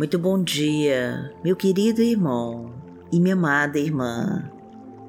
Muito bom dia, meu querido irmão e minha amada irmã.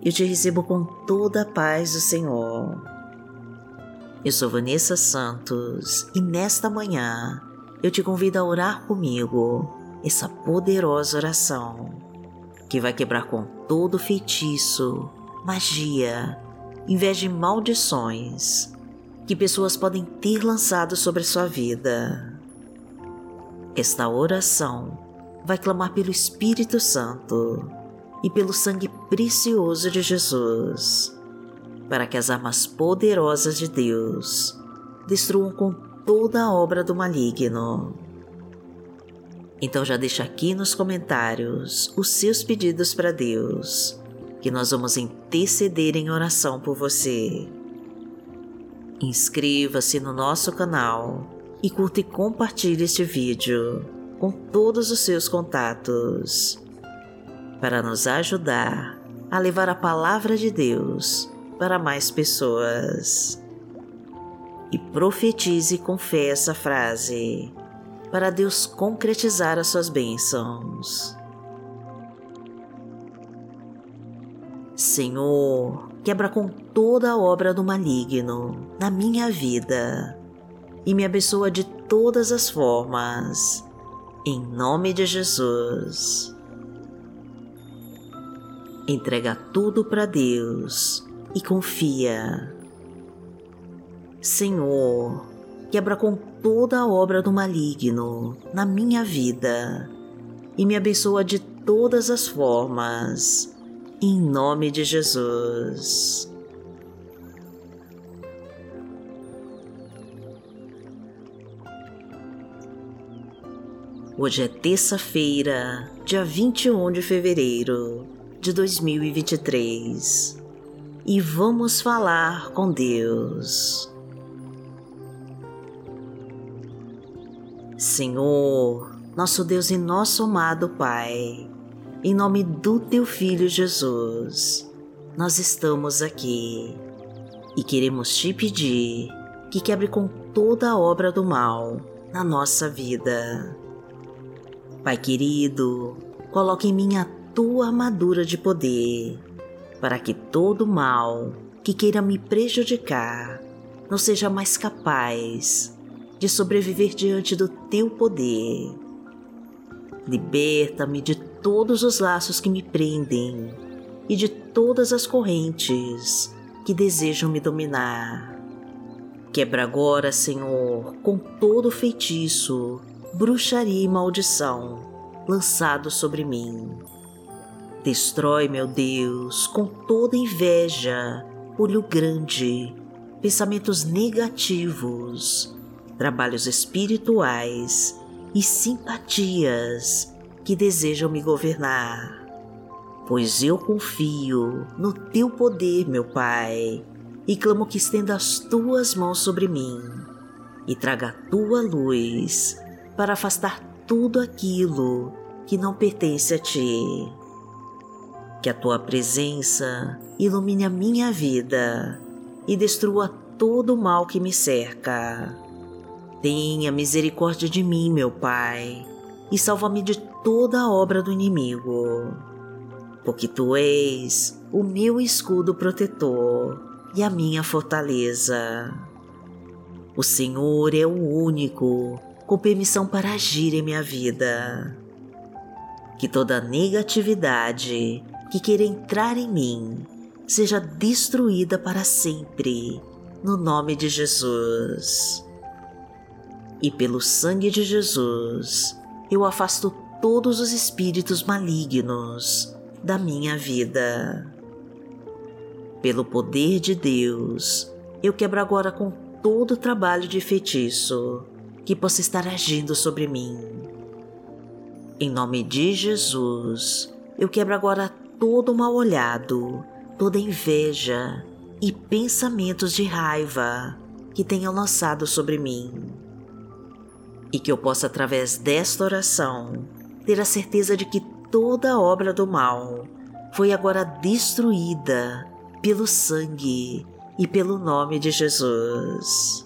Eu te recebo com toda a paz do Senhor. Eu sou Vanessa Santos e nesta manhã eu te convido a orar comigo essa poderosa oração que vai quebrar com todo feitiço, magia, inveja e maldições que pessoas podem ter lançado sobre a sua vida. Esta oração vai clamar pelo Espírito Santo e pelo sangue precioso de Jesus, para que as armas poderosas de Deus destruam com toda a obra do maligno. Então já deixa aqui nos comentários os seus pedidos para Deus, que nós vamos interceder em oração por você. Inscreva-se no nosso canal e curta e compartilhe este vídeo com todos os seus contatos para nos ajudar a levar a palavra de Deus para mais pessoas. E profetize com fé essa frase para Deus concretizar as suas bênçãos. Senhor, quebra com toda a obra do maligno na minha vida e me abençoa de todas as formas. Em nome de Jesus. Entrega tudo para Deus e confia. Senhor, quebra com toda a obra do maligno na minha vida e me abençoa de todas as formas. Em nome de Jesus. Hoje é terça-feira, dia 21 de fevereiro de 2023 e vamos falar com Deus. Senhor, nosso Deus e nosso amado Pai, em nome do Teu Filho Jesus, nós estamos aqui e queremos te pedir que quebre com toda a obra do mal na nossa vida Pai querido, coloque em mim a tua armadura de poder, para que todo mal que queira me prejudicar não seja mais capaz de sobreviver diante do teu poder. Liberta-me de todos os laços que me prendem e de todas as correntes que desejam me dominar. Quebra agora, Senhor, com todo feitiço bruxaria e maldição lançado sobre mim. Destrói, meu Deus, com toda inveja, olho grande, pensamentos negativos, trabalhos espirituais e simpatias que desejam me governar. Pois eu confio no teu poder, meu Pai, e clamo que estenda as tuas mãos sobre mim e traga a tua luz para afastar tudo aquilo que não pertence a ti. Que a tua presença ilumine a minha vida e destrua todo o mal que me cerca. Tenha misericórdia de mim, meu Pai, e salva-me de toda a obra do inimigo, porque tu és o meu escudo protetor e a minha fortaleza. O Senhor é o único com permissão para agir em minha vida. Que toda negatividade que queira entrar em mim seja destruída para sempre, no nome de Jesus. E pelo sangue de Jesus, eu afasto todos os espíritos malignos da minha vida. Pelo poder de Deus, eu quebro agora com todo o trabalho de feitiço que possa estar agindo sobre mim. Em nome de Jesus, eu quebro agora todo mal olhado, toda inveja e pensamentos de raiva que tenham lançado sobre mim. E que eu possa, através desta oração, ter a certeza de que toda obra do mal foi agora destruída pelo sangue e pelo nome de Jesus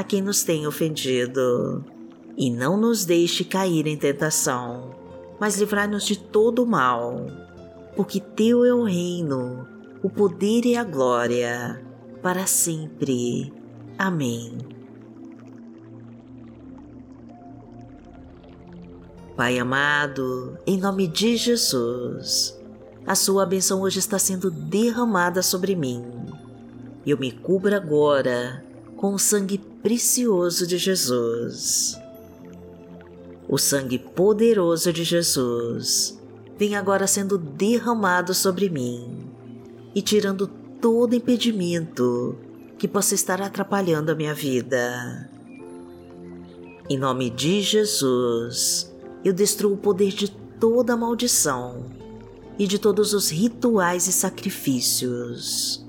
a quem nos tem ofendido. E não nos deixe cair em tentação, mas livrai-nos de todo o mal, porque Teu é o reino, o poder e a glória, para sempre. Amém. Pai amado, em nome de Jesus, a Sua bênção hoje está sendo derramada sobre mim. Eu me cubro agora com o sangue precioso de Jesus. O sangue poderoso de Jesus vem agora sendo derramado sobre mim e tirando todo impedimento que possa estar atrapalhando a minha vida. Em nome de Jesus, eu destruo o poder de toda maldição e de todos os rituais e sacrifícios.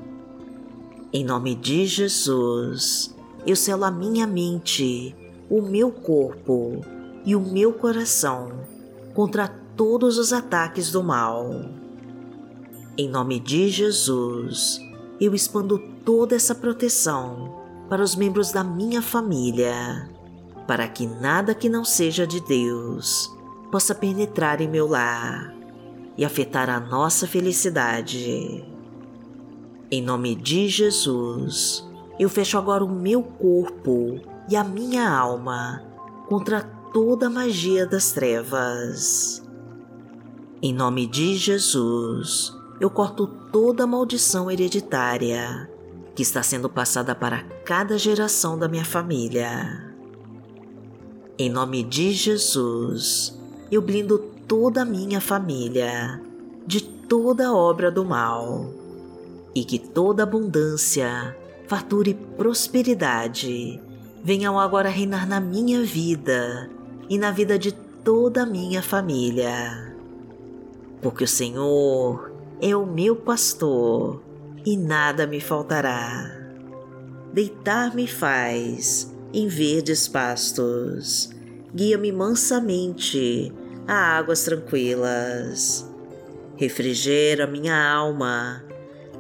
Em nome de Jesus, eu selo a minha mente, o meu corpo e o meu coração contra todos os ataques do mal. Em nome de Jesus, eu expando toda essa proteção para os membros da minha família para que nada que não seja de Deus possa penetrar em meu lar e afetar a nossa felicidade. Em nome de Jesus, eu fecho agora o meu corpo e a minha alma contra toda a magia das trevas. Em nome de Jesus, eu corto toda a maldição hereditária que está sendo passada para cada geração da minha família. Em nome de Jesus, eu blindo toda a minha família de toda obra do mal e que toda abundância, fartura e prosperidade venham agora reinar na minha vida e na vida de toda a minha família. Porque o Senhor é o meu pastor e nada me faltará. Deitar-me faz em verdes pastos. Guia-me mansamente a águas tranquilas. Refrigera minha alma.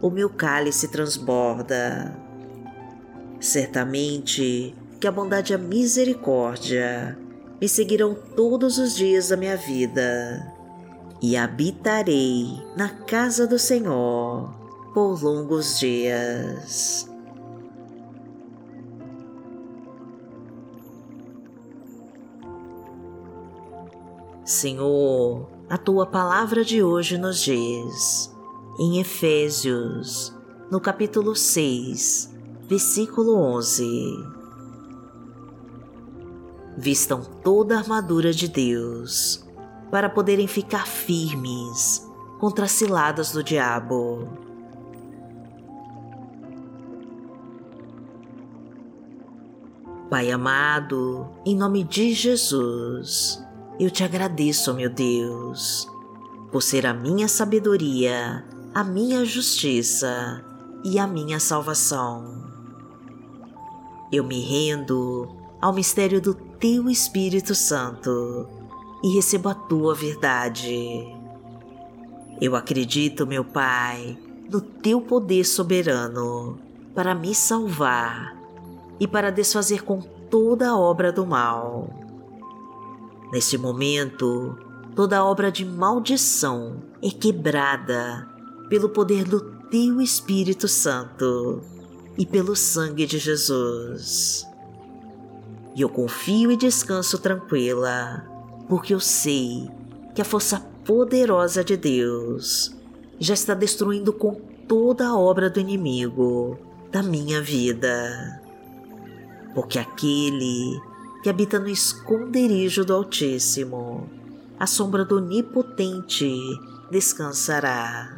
o meu cálice transborda. Certamente que a bondade e a misericórdia me seguirão todos os dias da minha vida, e habitarei na casa do Senhor por longos dias. Senhor, a tua palavra de hoje nos diz, em Efésios, no capítulo 6, versículo 11: Vistam toda a armadura de Deus, para poderem ficar firmes contra as ciladas do diabo. Pai amado, em nome de Jesus, eu te agradeço, meu Deus, por ser a minha sabedoria, a minha justiça e a minha salvação. Eu me rendo ao mistério do Teu Espírito Santo e recebo a Tua verdade. Eu acredito, meu Pai, no Teu poder soberano para me salvar e para desfazer com toda obra do mal Neste momento, toda obra de maldição é quebrada pelo poder do Teu Espírito Santo e pelo sangue de Jesus. E eu confio e descanso tranquila, porque eu sei que a força poderosa de Deus já está destruindo com toda a obra do inimigo da minha vida. Porque aquele que habita no esconderijo do Altíssimo, a sombra do Onipotente descansará.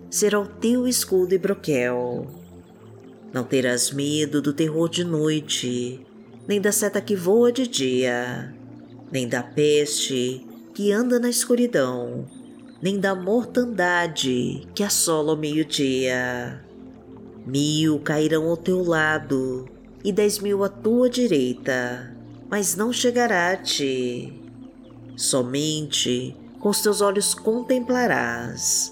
será o teu escudo e broquel. Não terás medo do terror de noite, nem da seta que voa de dia, nem da peste que anda na escuridão, nem da mortandade que assola ao meio-dia. Mil cairão ao teu lado e dez mil à tua direita, mas não chegará a ti. Somente com os teus olhos contemplarás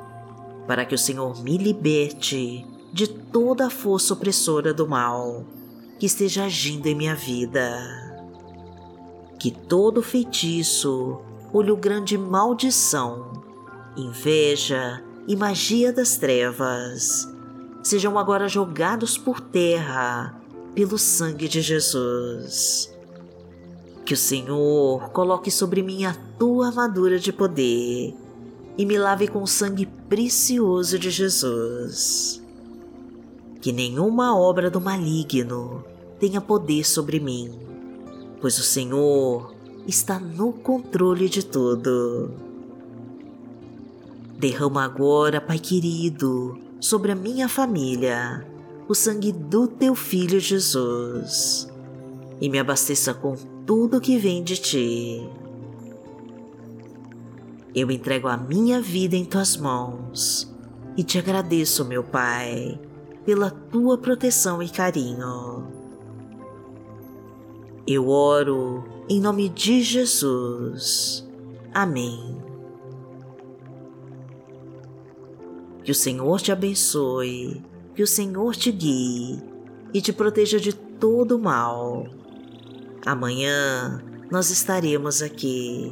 para que o Senhor me liberte de toda a força opressora do mal que esteja agindo em minha vida. Que todo feitiço, olho grande maldição, inveja e magia das trevas sejam agora jogados por terra pelo sangue de Jesus que o Senhor coloque sobre mim a tua armadura de poder e me lave com o sangue precioso de Jesus. Que nenhuma obra do maligno tenha poder sobre mim, pois o Senhor está no controle de tudo. Derrama agora, Pai querido, sobre a minha família o sangue do teu filho Jesus e me abasteça com tudo que vem de ti. Eu entrego a minha vida em tuas mãos e te agradeço, meu Pai, pela tua proteção e carinho. Eu oro em nome de Jesus. Amém. Que o Senhor te abençoe, que o Senhor te guie e te proteja de todo mal Amanhã nós estaremos aqui,